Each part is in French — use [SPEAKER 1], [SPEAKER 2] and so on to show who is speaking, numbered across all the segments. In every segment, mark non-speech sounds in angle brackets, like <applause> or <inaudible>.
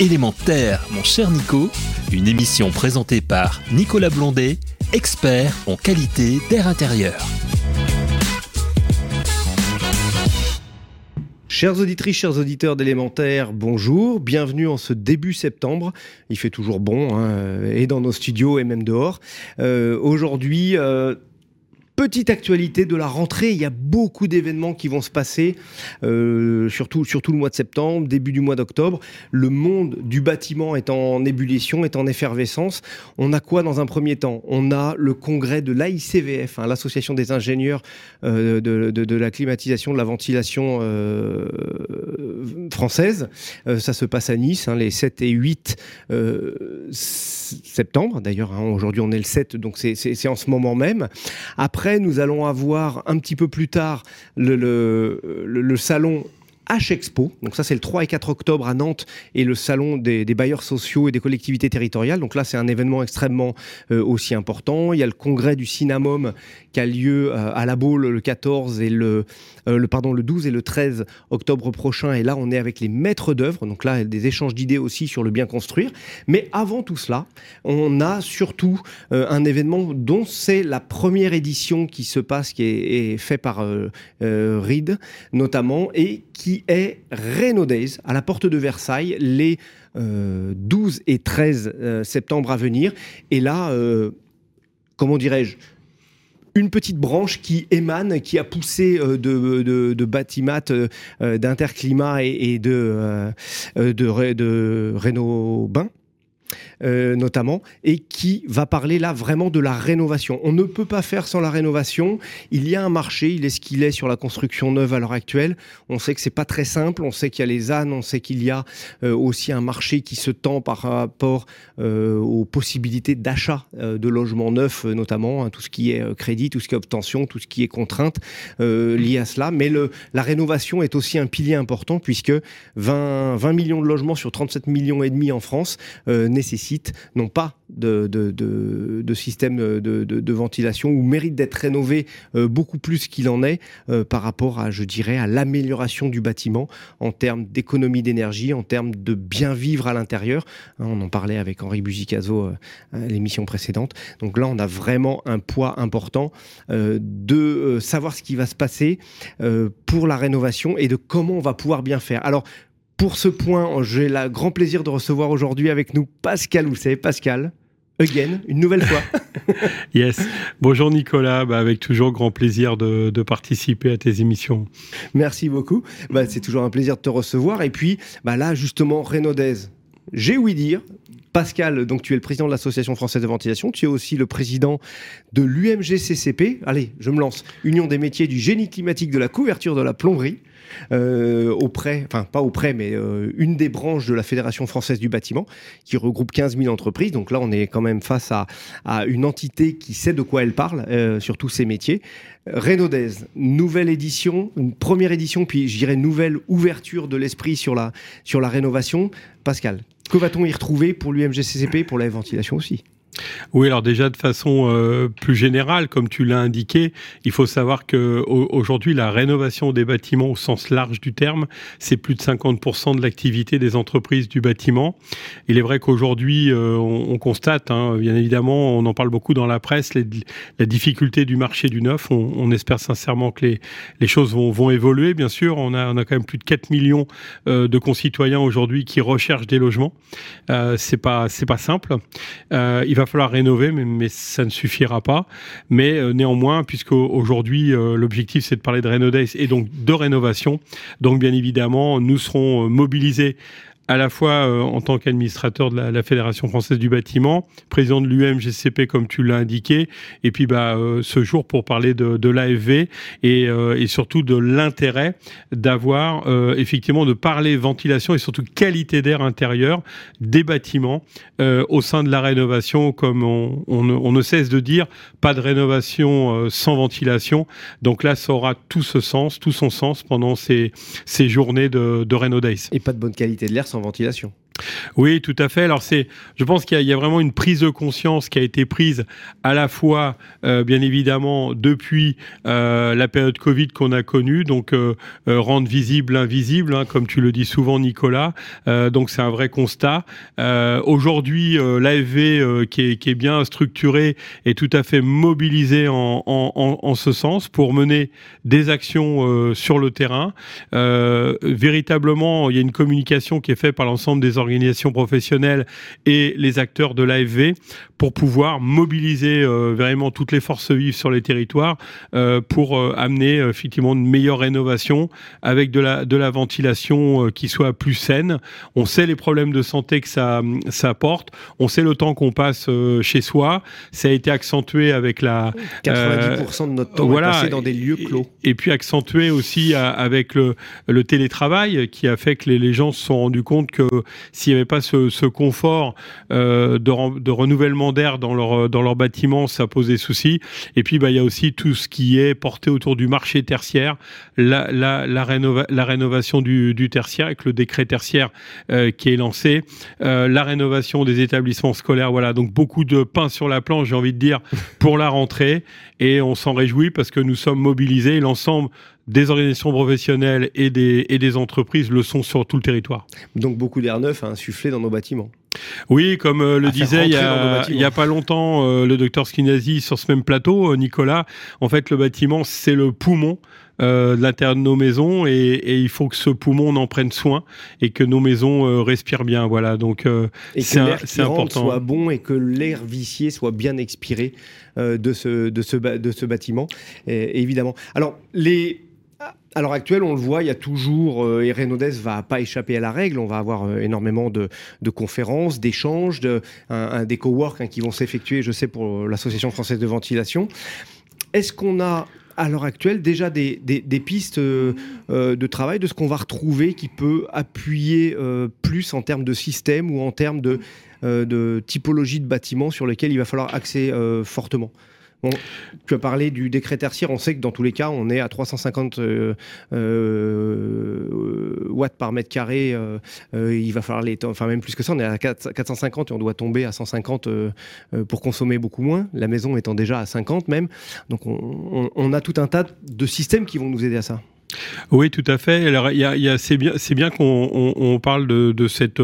[SPEAKER 1] Élémentaire, mon cher Nico, une émission présentée par Nicolas Blondet, expert en qualité d'air intérieur.
[SPEAKER 2] Chers auditrices, chers auditeurs d'élémentaire, bonjour, bienvenue en ce début septembre. Il fait toujours bon, hein, et dans nos studios et même dehors. Euh, Aujourd'hui, euh, Petite actualité de la rentrée, il y a beaucoup d'événements qui vont se passer, euh, surtout, surtout le mois de septembre, début du mois d'octobre. Le monde du bâtiment est en ébullition, est en effervescence. On a quoi dans un premier temps? On a le congrès de l'AICVF, hein, l'association des ingénieurs euh, de, la climatisation, de la ventilation euh, française. Ça se passe à Nice, hein, les 7 et 8 euh, septembre. D'ailleurs, hein, aujourd'hui on est le 7, donc c'est en ce moment même. Après, nous allons avoir un petit peu plus tard le, salon H-Expo. Donc ça, c'est le 3 et 4 octobre à Nantes et le salon des, bailleurs sociaux et des collectivités territoriales. Donc là, c'est un événement extrêmement euh, aussi important. Il y a le congrès du Cinnamome qui a lieu euh, à la Baule le 14 et le, euh, le, pardon, le 12 et le 13 octobre prochain. Et là, on est avec les maîtres d'œuvre. Donc là, des échanges d'idées aussi sur le bien construire. Mais avant tout cela, on a surtout euh, un événement dont c'est la première édition qui se passe, qui est, est fait par Reed notamment, et qui est Renault Days à la porte de Versailles les 12 et 13 septembre à venir. Et là, comment dirais-je? Une petite branche qui émane, qui a poussé de, de, de Batimat, d'Interclimat et, de, de, de Renault Bain euh, notamment, et qui va parler là vraiment de la rénovation. On ne peut pas faire sans la rénovation. Il y a un marché, il est ce qu'il est sur la construction neuve à l'heure actuelle. On sait que c'est pas très simple. On sait qu'il y a les ânes, on sait qu'il y a euh, aussi un marché qui se tend par rapport euh, aux possibilités d'achat de logements neufs, notamment hein, tout ce qui est crédit, tout ce qui est obtention, tout ce qui est contrainte liée à cela. Mais la rénovation est aussi un pilier important puisque 20, 20 millions de logements sur 37 millions et demi en France nécessitent non pas de système de, ventilation ou méritent d'être rénovés euh, beaucoup plus qu'il en est euh, par rapport à, je dirais, à l'amélioration du bâtiment en termes d'économie d'énergie, en termes de bien vivre à l'intérieur. Hein, on en parlait avec Henri Buzicazo euh, à l'émission précédente. Donc là, on a vraiment un poids important de savoir ce qui va se passer pour la rénovation et de comment on va pouvoir bien faire. Alors, pour ce point, j'ai le grand plaisir de recevoir aujourd'hui avec nous Pascal Housset. Pascal, again, une nouvelle fois. <laughs>
[SPEAKER 3] yes. Bonjour Nicolas, bah, avec toujours grand plaisir de, de, participer à tes émissions.
[SPEAKER 2] Merci beaucoup. Bah, c'est toujours un plaisir de te recevoir. Et puis bah, là, justement, Renaudez, j'ai ouï dire, Pascal, donc tu es le président de l'Association française de ventilation, tu es aussi le président de l'UMGCCP. Allez, je me lance. Union des métiers du génie climatique de la couverture de la plomberie euh, auprès, enfin pas auprès, mais euh, une des branches de la Fédération française du bâtiment, qui regroupe 15 000 entreprises. Donc là, on est quand même face à, une entité qui sait de quoi elle parle euh, sur tous ces métiers. Renaudez, nouvelle édition, une première édition, puis je dirais nouvelle ouverture de l'esprit sur la, sur la rénovation. Pascal, que va-t-on y retrouver pour l'UMGCCP, pour la ventilation aussi?
[SPEAKER 3] Oui, alors déjà de façon euh, plus générale, comme tu l'as indiqué, il faut savoir que aujourd'hui la rénovation des bâtiments au sens large du terme, c'est plus de 50% de l'activité des entreprises du bâtiment. Il est vrai qu'aujourd'hui, euh, on, on, constate, hein, bien évidemment, on en parle beaucoup dans la presse, la difficulté du marché du neuf. On, espère sincèrement que les, choses vont, évoluer. Bien sûr, on a, quand même plus de 4 millions euh, de concitoyens aujourd'hui qui recherchent des logements. C'est pas, pas simple. Falloir rénover, mais, ça ne suffira pas. Mais euh, néanmoins, puisque aujourd'hui euh, l'objectif c'est de parler de Rénodays et donc de rénovation, donc bien évidemment nous serons euh, mobilisés à la fois euh, en tant qu'administrateur de la, Fédération française du bâtiment, président de l'UMGCP comme tu l'as indiqué, et puis bah, euh, ce jour pour parler de, de l'AFV et, euh, et, surtout de l'intérêt d'avoir effectivement de parler ventilation et surtout qualité d'air intérieur des bâtiments au sein de la rénovation, comme on, ne cesse de dire, pas de rénovation sans ventilation. Donc là, ça aura tout ce sens, tout son sens pendant ces, ces journées de, de Days.
[SPEAKER 2] Et pas de bonne qualité de l'air sans ventilation.
[SPEAKER 3] Oui, tout à fait. Alors c'est, je pense qu'il y, a vraiment une prise de conscience qui a été prise à la fois, euh, bien évidemment, depuis euh, la période Covid qu'on a connue, donc euh, rendre visible l'invisible, hein, comme tu le dis souvent, Nicolas. donc c'est un vrai constat. Aujourd'hui, l'AFV qui est, bien structuré est tout à fait mobilisé en, en, en ce sens pour mener des actions sur le terrain. véritablement, il y a une communication qui est faite par l'ensemble des organisations professionnelles et les acteurs de l'AFV pour pouvoir mobiliser euh, vraiment toutes les forces vives sur les territoires euh, pour euh, amener effectivement une meilleure rénovation avec de la, de la ventilation qui soit plus saine. On sait les problèmes de santé que ça, ça apporte. On sait le temps qu'on passe chez soi. Ça a été accentué avec la...
[SPEAKER 2] 90% de notre temps voilà, passé dans des lieux clos.
[SPEAKER 3] Et, puis accentué aussi avec le, le télétravail qui a fait que les, les gens se sont rendus compte que s'il n'y avait pas ce, ce confort de, de renouvellement d'air dans leur, dans leur bâtiment, ça posait souci. Et puis, bah, il y a aussi tout ce qui est porté autour du marché tertiaire, la, la, la, la rénovation du, du, tertiaire avec le décret tertiaire euh, qui est lancé, euh, la rénovation des établissements scolaires. Voilà, donc beaucoup de pain sur la planche, j'ai envie de dire, pour la rentrée. Et on s'en réjouit parce que nous sommes mobilisés, l'ensemble des organisations professionnelles et des, et des entreprises le sont sur tout le territoire.
[SPEAKER 2] Donc beaucoup d'air neuf à insuffler dans nos bâtiments.
[SPEAKER 3] Oui, comme euh, le disait il y, a, il y, a, pas longtemps euh, le docteur Skinazi sur ce même plateau, euh, Nicolas, en fait le bâtiment c'est le poumon de l'intérieur de nos maisons et, et, il faut que ce poumon en prenne soin et que nos maisons respirent bien. Voilà, donc c'est important.
[SPEAKER 2] soit bon et que l'air vicié soit bien expiré de, ce, de, ce, de ce bâtiment, et, évidemment. Alors, les à l'heure actuelle, on le voit, il y a toujours, euh, et Renaudès va pas échapper à la règle, on va avoir euh, énormément de, conférences, d'échanges, des cowork hein, qui vont s'effectuer, je sais, pour l'Association française de ventilation. Est-ce qu'on a à l'heure actuelle déjà des, pistes euh, de travail de ce qu'on va retrouver qui peut appuyer plus en termes de système ou en termes de, de typologie de bâtiments sur lesquels il va falloir axer fortement? Tu as parlé du décret tertiaire. On sait que dans tous les cas, on est à 350 euh, euh, watts par mètre carré. Euh, il va falloir les, enfin même plus que ça, on est à 450 et on doit tomber à 150 pour consommer beaucoup moins. La maison étant déjà à 50 même. Donc on, a tout un tas de systèmes qui vont nous aider à ça.
[SPEAKER 3] Oui, tout à fait. Alors, c'est bien, c'est bien qu'on parle de, de cette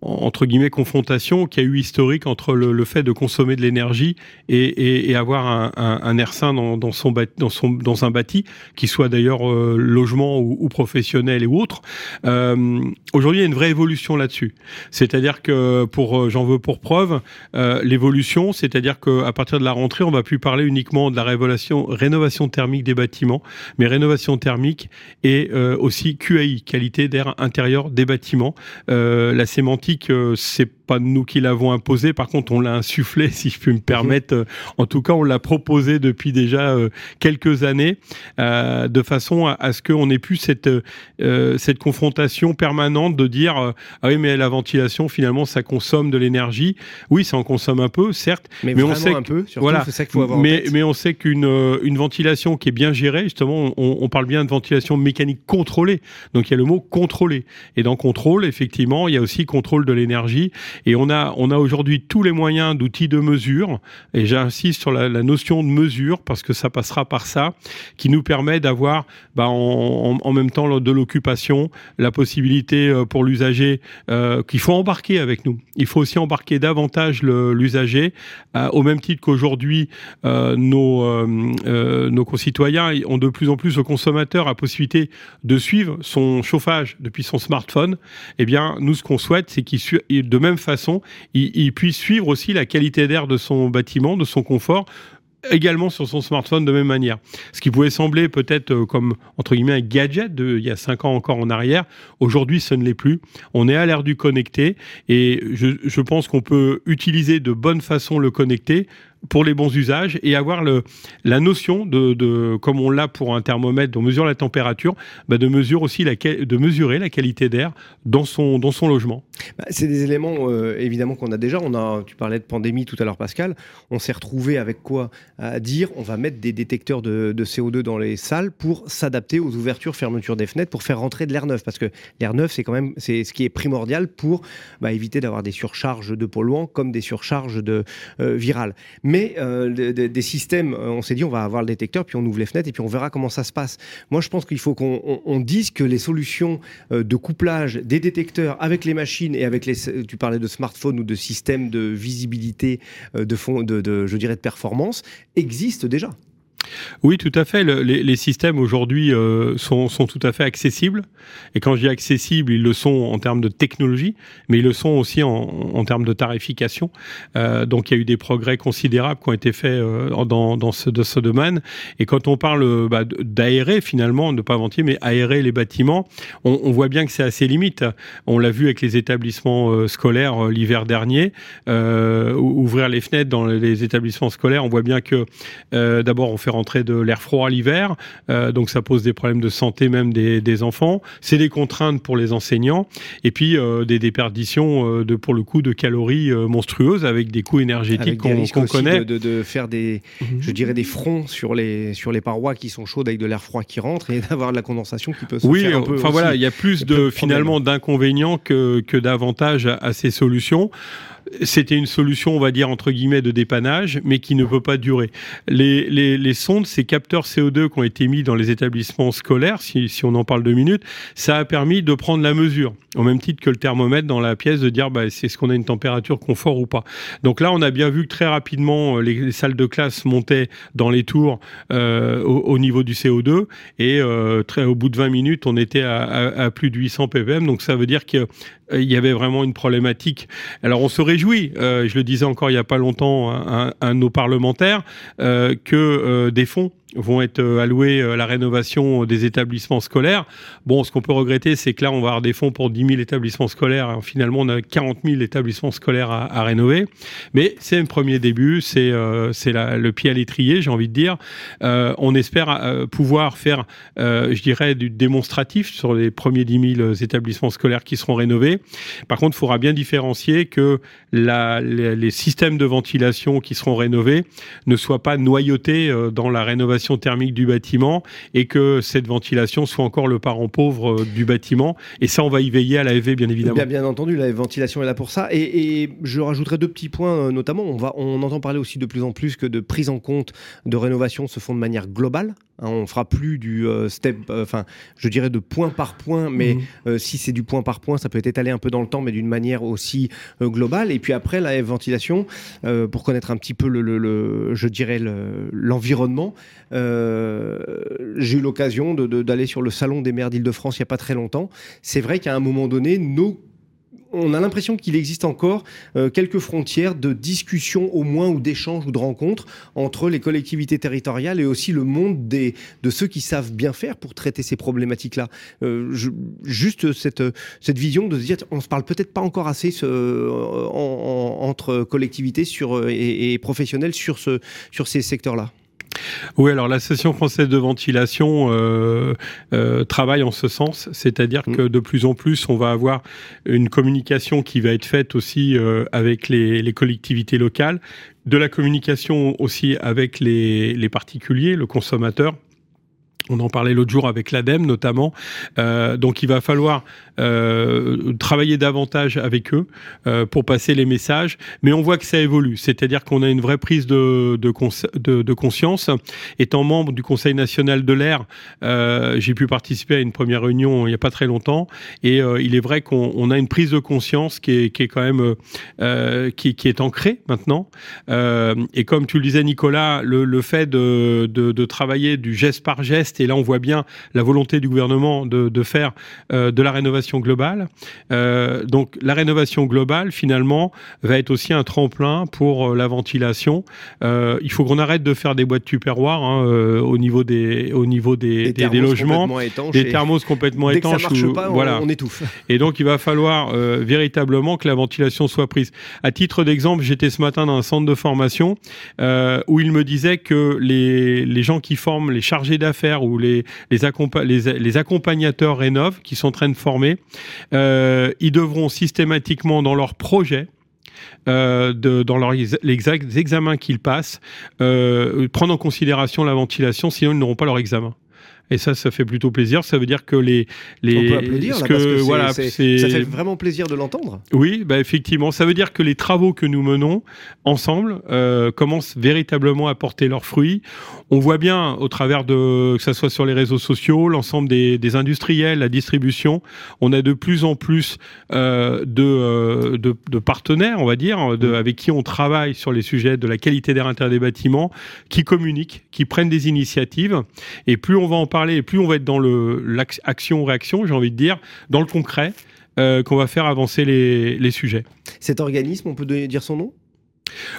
[SPEAKER 3] entre guillemets confrontation qui a eu historique entre le, fait de consommer de l'énergie et, avoir un, un, un, air sain dans, son, dans, son, dans un bâti, qui soit d'ailleurs euh, logement ou, ou, professionnel et autre. Euh, Aujourd'hui, il y a une vraie évolution là-dessus. C'est-à-dire que pour euh, j'en veux pour preuve l'évolution, c'est-à-dire qu'à partir de la rentrée, on va plus parler uniquement de la rénovation, rénovation thermique des bâtiments, mais rénovation thermique et aussi QAI, qualité d'air intérieur des bâtiments. la sémantique euh, c'est pas nous qui l'avons imposé. Par contre, on l'a insufflé, <laughs> si je puis me permettre. Mhm. En tout cas, on l'a proposé depuis déjà euh, quelques années, euh, de façon à, ce qu'on ait plus cette cette confrontation permanente de dire ah oui, mais la ventilation finalement ça consomme de l'énergie. Oui, ça en consomme un peu, certes,
[SPEAKER 2] mais, on sait un peu. voilà, c'est ça qu'il faut avoir.
[SPEAKER 3] Mais mais on sait qu'une une ventilation qui est bien gérée, justement, on, on parle bien de ventilation mécanique contrôlée. Donc il y a le mot contrôlé. Et dans contrôle, effectivement, il y a aussi contrôle de l'énergie. Et on a, on a aujourd'hui tous les moyens d'outils de mesure, et j'insiste sur la, notion de mesure, parce que ça passera par ça, qui nous permet d'avoir bah, en, même temps de l'occupation, la possibilité euh, pour l'usager euh, qu'il faut embarquer avec nous. Il faut aussi embarquer davantage l'usager, euh, au même titre qu'aujourd'hui, nos, nos concitoyens ont de plus en plus au consommateur la possibilité de suivre son chauffage depuis son smartphone. Eh bien, nous, ce qu'on souhaite, c'est qu'il, de même façon, il, puisse suivre aussi la qualité d'air de son bâtiment, de son confort, également sur son smartphone de même manière. Ce qui pouvait sembler peut-être euh, comme entre guillemets un gadget de il y a cinq ans encore en arrière, aujourd'hui ce ne l'est plus. On est à l'ère du connecté et je, je pense qu'on peut utiliser de bonne façon le connecté pour les bons usages et avoir la notion de, comme on l'a pour un thermomètre, on mesure la température, bah de, mesure aussi la, mesurer la qualité d'air dans son, logement.
[SPEAKER 2] bah, C'est des éléments évidemment qu'on a déjà. Tu parlais de pandémie tout à l'heure, Pascal. On s'est retrouvé avec quoi À dire on va mettre des détecteurs de, CO2 dans les salles pour s'adapter aux ouvertures, fermetures des fenêtres, pour faire rentrer de l'air neuf. Parce que l'air neuf, c'est quand même c'est ce qui est primordial pour bah, éviter d'avoir des surcharges de polluants comme des surcharges de virales. Mais des, systèmes, on s'est dit on va avoir le détecteur, puis on ouvre les fenêtres et puis on verra comment ça se passe. Moi, je pense qu'il faut qu'on dise que les solutions de couplage des détecteurs avec les machines et avec les, tu parlais de smartphones ou de systèmes de visibilité, euh, de, fond, de, je dirais, de performance, existent déjà.
[SPEAKER 3] Oui, tout à fait. les, systèmes aujourd'hui euh, sont, tout à fait accessibles. Et quand je dis accessibles, ils le sont en termes de technologie, mais ils le sont aussi en, termes de tarification. Euh, donc il y a eu des progrès considérables qui ont été faits euh, dans, ce, domaine. Et quand on parle bah, d'aérer finalement, ne pas mentir, mais aérer les bâtiments, on, voit bien que c'est assez limite. On l'a vu avec les établissements scolaires l'hiver dernier. ouvrir les fenêtres dans les établissements scolaires, on voit bien que d'abord on fait rentrer de l'air froid l'hiver, euh, donc ça pose des problèmes de santé même des, des enfants. C'est des contraintes pour les enseignants et puis euh, des déperditions euh, de pour le coup de calories monstrueuses avec des coûts énergétiques qu'on connaît.
[SPEAKER 2] De, de, faire des, mhm. je dirais des fronts sur les sur les parois qui sont chaudes avec de l'air froid qui rentre et <laughs> d'avoir de la condensation qui peut se
[SPEAKER 3] oui. Enfin voilà, il y a plus de, finalement d'inconvénients que que d'avantages à, à ces solutions c'était une solution, on va dire, entre guillemets, de dépannage, mais qui ne peut pas durer. Les, les, les sondes, ces capteurs CO2 qui ont été mis dans les établissements scolaires, si, on en parle deux minutes, ça a permis de prendre la mesure, au même titre que le thermomètre dans la pièce, de dire, bah, c'est ce qu'on a une température confort ou pas. Donc là, on a bien vu que très rapidement, euh, les, salles de classe montaient dans les tours euh, au, niveau du CO2, et euh, très, au bout de 20 minutes, on était à, plus de 800 ppm, donc ça veut dire qu'il y avait vraiment une problématique. Alors on se réjouit, euh, je le disais encore il n'y a pas longtemps à, à nos parlementaires, euh, que euh, des fonds vont être euh, alloués à la rénovation des établissements scolaires. Bon, ce qu'on peut regretter, c'est que là, on va avoir des fonds pour 10 000 établissements scolaires. Finalement, on a 40 000 établissements scolaires à, rénover. Mais c'est un premier début, c'est euh, le pied à l'étrier, j'ai envie de dire. Euh, on espère euh, pouvoir faire, euh, je dirais, du démonstratif sur les premiers 10 000 établissements scolaires qui seront rénovés. Par contre, il faudra bien différencier que les, les systèmes de ventilation qui seront rénovés ne soient pas noyautés dans la rénovation thermique du bâtiment et que cette ventilation soit encore le parent pauvre euh, du bâtiment. Et ça, on va y veiller à l'AEV, bien évidemment.
[SPEAKER 2] Bien, bien, entendu, la ventilation est là pour ça. Et, je rajouterai deux petits points, euh, notamment, on, va, on entend parler aussi de plus en plus que de prise en compte de rénovation se font de manière globale. Hein, on fera plus du euh, step, enfin, je dirais de point par point, mais mhm. si c'est du point par point, ça peut être étalé un peu dans le temps, mais d'une manière aussi globale. Et puis après, la ventilation, pour connaître un petit peu le, le je dirais l'environnement, euh, j'ai eu l'occasion d'aller sur le salon des maires d'Île-de-France il n'y a pas très longtemps. C'est vrai qu'à un moment donné, nos on a l'impression qu'il existe encore euh, quelques frontières de discussion au moins ou d'échange ou de rencontres entre les collectivités territoriales et aussi le monde des, de ceux qui savent bien faire pour traiter ces problématiques-là. Euh, juste cette, cette vision de se dire on se parle peut-être pas encore assez entre collectivités sur, et, et professionnels sur, ce, sur ces secteurs-là.
[SPEAKER 3] Oui, alors l'Association française de ventilation euh, euh, travaille en ce sens, c'est-à-dire mm. que de plus en plus, on va avoir une communication qui va être faite aussi euh, avec les, les, collectivités locales, de la communication aussi avec les, les particuliers, le consommateur on en parlait l'autre jour avec l'ADEME notamment. Euh, donc il va falloir euh, travailler davantage avec eux euh, pour passer les messages. Mais on voit que ça évolue. C'est-à-dire qu'on a une vraie prise de, de, de, conscience. Étant membre du Conseil national de l'air, j'ai pu participer à une première réunion il n'y a pas très longtemps. Et il est vrai qu'on a une prise de conscience qui est, qui est quand même qui, qui, est ancrée maintenant. et comme tu le disais Nicolas, le, le fait de, de, de travailler du geste par geste et là, on voit bien la volonté du gouvernement de, de faire euh, de la rénovation globale. Euh, donc, la rénovation globale, finalement, va être aussi un tremplin pour euh, la ventilation. Il faut qu'on arrête de faire des boîtes tupperware hein, au niveau des, au niveau des, des, des, logements, des thermos complètement
[SPEAKER 2] Dès
[SPEAKER 3] étanches.
[SPEAKER 2] Que ça marche pas, voilà. on, étouffe.
[SPEAKER 3] Et donc, il va falloir véritablement que la ventilation soit prise. À titre d'exemple, j'étais ce matin dans un centre de formation où il me disait que les, les gens qui forment les chargés d'affaires ou les, accompagnateurs rénov qui sont en train de former, euh, ils devront systématiquement dans leur projet euh, dans les examens qu'ils passent, euh, prendre en considération la ventilation, sinon ils n'auront pas leur examen. Et ça, ça fait plutôt plaisir. Ça veut dire que les. les
[SPEAKER 2] On peut applaudir, là, que, parce que voilà, ça fait vraiment plaisir de l'entendre.
[SPEAKER 3] Oui, bah, effectivement. Ça veut dire que les travaux que nous menons ensemble euh, commencent véritablement à porter leurs fruits. On voit bien, au travers de, que ce soit sur les réseaux sociaux, l'ensemble des, des, industriels, la distribution, on a de plus en plus euh, de, euh, de, de, partenaires, on va dire, de, avec qui on travaille sur les sujets de la qualité d'air intérieur des bâtiments, qui communiquent, qui prennent des initiatives. Et plus on va en parler, plus on va être dans l'action-réaction, j'ai envie de dire, dans le concret, euh, qu'on va faire avancer les sujets.
[SPEAKER 2] Cet organisme, on peut dire son nom?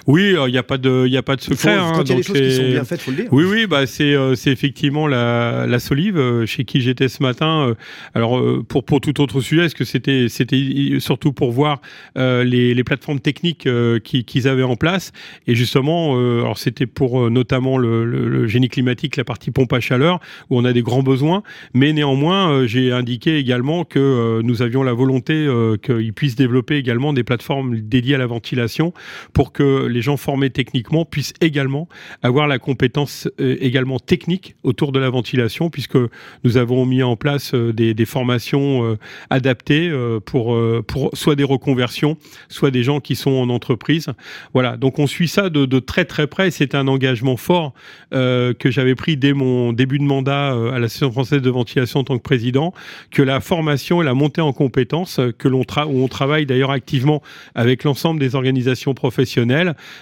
[SPEAKER 3] Oui, il n'y a pas de, il a pas de secret.
[SPEAKER 2] Faut, quand il y a des choses qui sont bien faites, faut le dire.
[SPEAKER 3] Oui, oui, bah c'est, euh, c'est effectivement la, la Solive euh, chez qui j'étais ce matin. Euh, alors pour pour tout autre sujet, est-ce que c'était c'était surtout pour voir les, les plateformes techniques qu'ils avaient en place et justement, alors c'était pour notamment le, le, génie climatique, la partie pompe à chaleur où on a des grands besoins, mais néanmoins j'ai indiqué également que nous avions la volonté qu'ils puissent développer également des plateformes dédiées à la ventilation pour que que les gens formés techniquement puissent également avoir la compétence euh, également technique autour de la ventilation, puisque nous avons mis en place euh, des, formations euh, adaptées pour, pour soit des reconversions, soit des gens qui sont en entreprise. Voilà, donc on suit ça de, très très près. C'est un engagement fort que j'avais pris dès mon début de mandat à l'Association française de ventilation en tant que président, que la formation et la montée en compétences que l'on où on travaille d'ailleurs activement avec l'ensemble des organisations professionnelles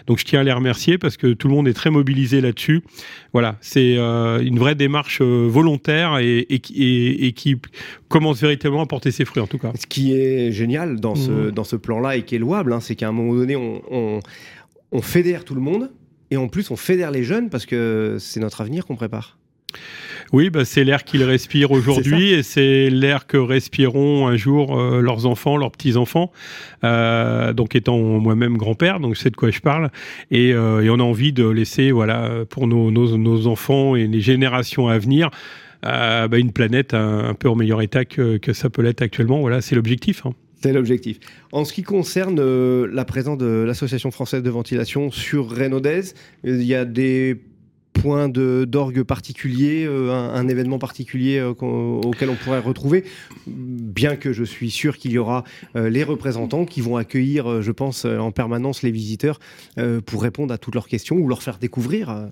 [SPEAKER 3] donc je tiens à les remercier parce que tout le monde est très mobilisé là-dessus. Voilà, c'est euh, une vraie démarche euh, volontaire et, qui commence véritablement à porter ses fruits en tout cas.
[SPEAKER 2] Ce qui est génial dans ce, mmh. dans ce plan-là et qui est louable, hein, c'est qu'à un moment donné, on, on fédère tout le monde et en plus on fédère les jeunes parce que c'est notre avenir qu'on prépare.
[SPEAKER 3] Oui, bah, c'est l'air qu'ils respirent aujourd'hui et c'est l'air que respireront un jour euh, leurs enfants, leurs petits-enfants. Euh, donc étant moi-même grand-père, donc je sais de quoi je parle. Et, euh, et, on a envie de laisser, voilà, pour nos, nos, nos enfants et les générations à venir, bah, une planète un, peu en meilleur état que, que ça peut l'être actuellement. Voilà, c'est l'objectif. Hein.
[SPEAKER 2] C'est l'objectif. En ce qui concerne la présence de l'Association française de ventilation sur Renaudez, il y a des point d'orgue particulier, euh, un, événement particulier euh, auquel on pourrait retrouver, bien que je suis sûr qu'il y aura euh, les représentants qui vont accueillir, je pense, en permanence les visiteurs pour répondre à toutes leurs questions ou leur faire découvrir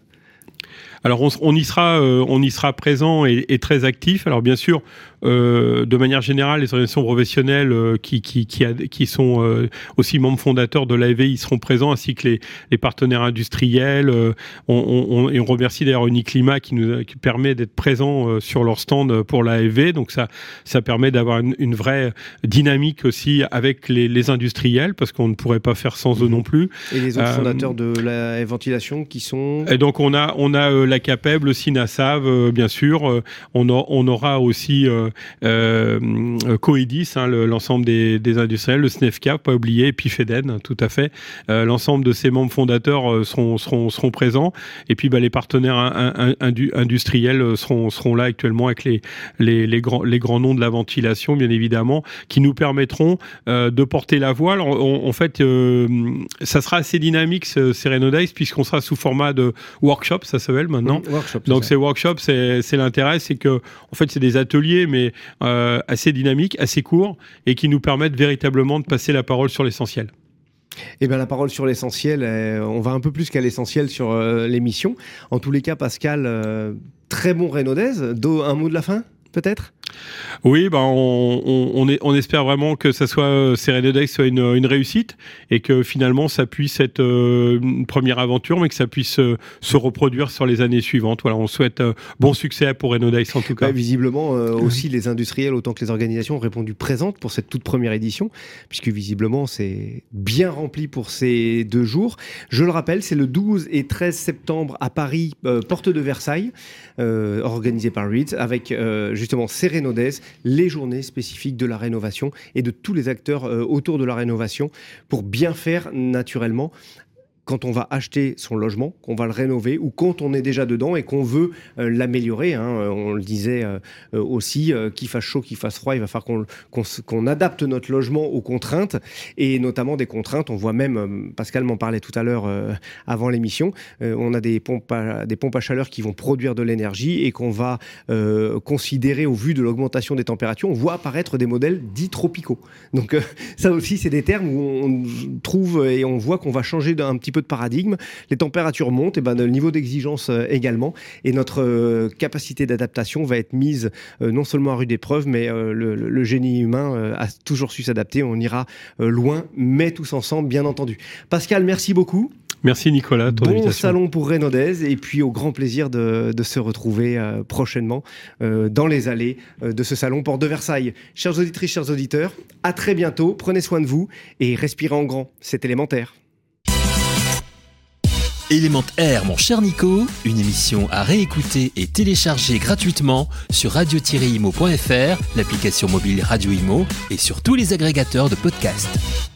[SPEAKER 3] alors on, y sera, on y sera présent et, et, très actif. Alors bien sûr, euh, de manière générale, les organisations professionnelles euh, qui, qui, qui, qui sont euh, aussi membres fondateurs de l'AEV, ils seront présents, ainsi que les, les partenaires industriels. On, on, et on remercie d'ailleurs Uniclimat qui nous qui permet d'être présent sur leur stand pour l'AEV. Donc ça, ça permet d'avoir une, une, vraie dynamique aussi avec les, les industriels, parce qu'on ne pourrait pas faire sans eux non plus.
[SPEAKER 2] Et les autres fondateurs de la ventilation qui sont...
[SPEAKER 3] Et donc on a, on a la CAPEB, le SINASAV, bien sûr. on, on aura aussi euh, euh, Coedis, hein, l'ensemble des, industriels, le SNEFCA, pas oublié, et puis FEDEN, hein, tout à fait. Euh, l'ensemble de ces membres fondateurs seront, présents. Et puis bah, les partenaires industriels seront, là actuellement avec les, grands, noms de la ventilation, bien évidemment, qui nous permettront de porter la voile. En, fait, ça sera assez dynamique, ces Days, puisqu'on sera sous format de workshop, ça s'appelle maintenant. Donc ces workshops, c'est l'intérêt, c'est que en fait, c'est des ateliers, mais euh, assez dynamiques, assez courts, et qui nous permettent véritablement de passer la parole sur l'essentiel.
[SPEAKER 2] Eh bien, la parole sur l'essentiel, euh, on va un peu plus qu'à l'essentiel sur euh, l'émission. En tous les cas, Pascal, très bon Renaudez. Un mot de la fin, peut-être?
[SPEAKER 3] Oui, ben on, on, espère vraiment que ça soit euh, soit une, une, réussite et que finalement ça puisse être euh, une première aventure, mais que ça puisse euh, se reproduire sur les années suivantes. Voilà, on souhaite bon succès pour Renodex en tout cas.
[SPEAKER 2] visiblement aussi les industriels autant que les organisations ont répondu présentes pour cette toute première édition, puisque visiblement c'est bien rempli pour ces deux jours. Je le rappelle, c'est le 12 et 13 septembre à Paris, porte de Versailles, organisé par Reeds, avec justement ces les journées spécifiques de la rénovation et de tous les acteurs euh, autour de la rénovation pour bien faire naturellement quand on va acheter son logement, qu'on va le rénover, ou quand on est déjà dedans et qu'on veut euh, l'améliorer. Hein. On le disait euh, aussi, qu'il fasse chaud, qu'il fasse froid, il va falloir qu'on adapte notre logement aux contraintes, et notamment des contraintes. On voit même, Pascal m'en parlait tout à l'heure avant l'émission, on a des pompes, à, des pompes à chaleur qui vont produire de l'énergie et qu'on va considérer au vu de l'augmentation des températures. On voit apparaître des modèles dits tropicaux. Donc ça aussi, c'est des termes où on trouve et on voit qu'on va changer d'un petit peu de paradigme. Les températures montent, et ben le niveau d'exigence euh, également, et notre euh, capacité d'adaptation va être mise euh, non seulement à rude épreuve, mais le, génie humain a toujours su s'adapter. On ira loin, mais tous ensemble, bien entendu. Pascal, merci beaucoup.
[SPEAKER 3] Merci Nicolas.
[SPEAKER 2] Ton bon salon pour Renaudez et puis au grand plaisir de, se retrouver prochainement dans les allées de ce salon Port de Versailles. Chers auditrices, chers auditeurs, à très bientôt. Prenez soin de vous et respirez en grand. C'est élémentaire.
[SPEAKER 1] Élémentaire, mon cher Nico, une émission à réécouter et télécharger gratuitement sur radio-imo.fr, l'application mobile Radio Imo et sur tous les agrégateurs de podcasts.